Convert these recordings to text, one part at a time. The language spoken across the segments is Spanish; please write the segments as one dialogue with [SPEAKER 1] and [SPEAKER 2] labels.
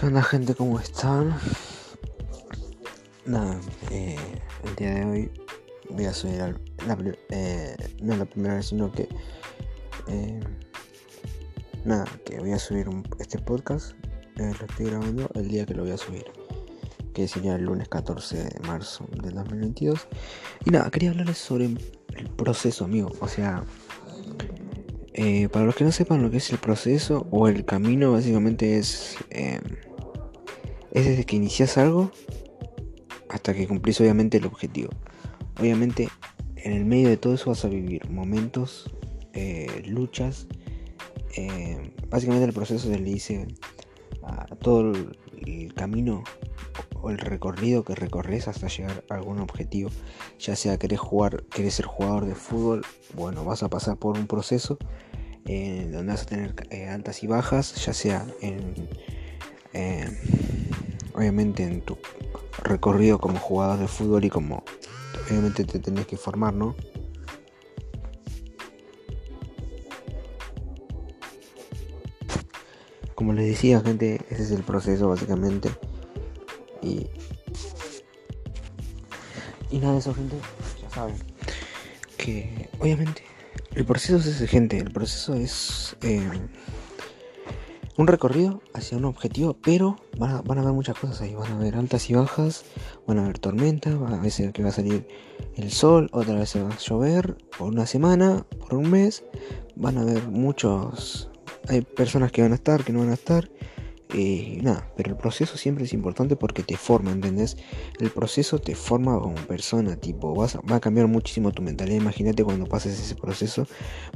[SPEAKER 1] ¿Qué onda gente? ¿Cómo están? Nada, eh, el día de hoy voy a subir la, eh, no la primera vez, sino que eh, nada, que voy a subir este podcast. lo estoy grabando el día que lo voy a subir, que sería el lunes 14 de marzo del 2022. Y nada, quería hablarles sobre el proceso, amigo. O sea, para los que no sepan lo que es el proceso o el camino, básicamente es es desde que inicias algo hasta que cumplís obviamente el objetivo. Obviamente en el medio de todo eso vas a vivir momentos, eh, luchas. Eh, básicamente el proceso se le dice a todo el, camino o el recorrido que recorres hasta llegar a algún objetivo. Ya sea querés jugar, querés ser jugador de fútbol, bueno, vas a pasar por un proceso eh, donde vas a tener altas y bajas, ya sea en obviamente en tu recorrido como jugador de fútbol y como obviamente te tenés que formar, ¿no? Como les decía, gente, ese es el proceso básicamente. Y, y nada de eso, gente, ya saben. Que obviamente el proceso es ese, gente. El proceso es eh, un recorrido hacia un objetivo, pero van a, van a haber muchas cosas ahí. Van a haber altas y bajas, van a haber tormentas, a veces que va a salir el sol, otra vez va a llover, por una semana, por un mes. Van a haber muchos. Hay personas que van a estar, que no van a estar. Y nada, pero el proceso siempre es importante porque te forma, ¿entendés? El proceso te forma como persona, tipo, vas va a cambiar muchísimo tu mentalidad. Imagínate cuando pases ese proceso,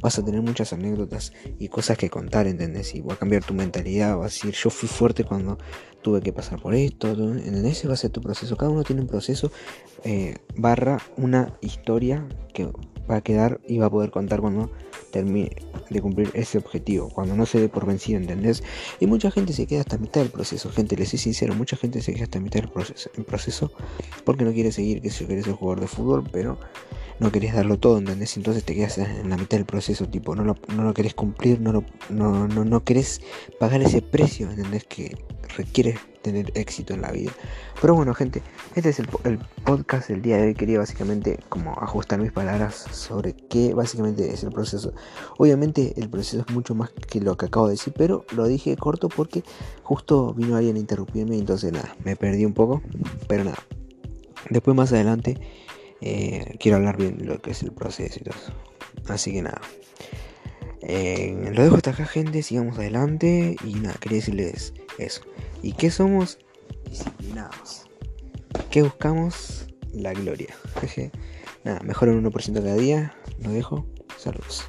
[SPEAKER 1] vas a tener muchas anécdotas y cosas que contar, ¿entendés? Y va a cambiar tu mentalidad, vas a decir, yo fui fuerte cuando tuve que pasar por esto, ¿entendés? Ese va a ser tu proceso. Cada uno tiene un proceso eh, barra una historia que va a quedar y va a poder contar cuando de cumplir ese objetivo, cuando no se dé por vencido, ¿entendés? Y mucha gente se queda hasta mitad del proceso, gente, les soy sincero, mucha gente se queda hasta mitad del proceso, proceso porque no quiere seguir, que si quiere ser jugador de fútbol, pero no querés darlo todo, ¿entendés? Entonces te quedas en la mitad del proceso, tipo, no lo, no lo querés cumplir, no, lo, no, no, no querés pagar ese precio, ¿entendés? Que requiere tener éxito en la vida. Pero bueno, gente, este es el, podcast del día de hoy. Quería básicamente como ajustar mis palabras sobre qué básicamente es el proceso. Obviamente el proceso es mucho más que lo que acabo de decir, pero lo dije corto porque justo vino alguien a interrumpirme entonces nada, me perdí un poco. Pero nada, después más adelante eh, quiero hablar bien lo que es el proceso y todo eso. Así que nada. Eh, lo dejo hasta acá, gente. Sigamos adelante. Y nada, quería decirles eso. ¿Y qué somos? Disciplinados. ¿Qué buscamos? La gloria. nada, mejor un 1% cada día. Lo dejo. Saludos.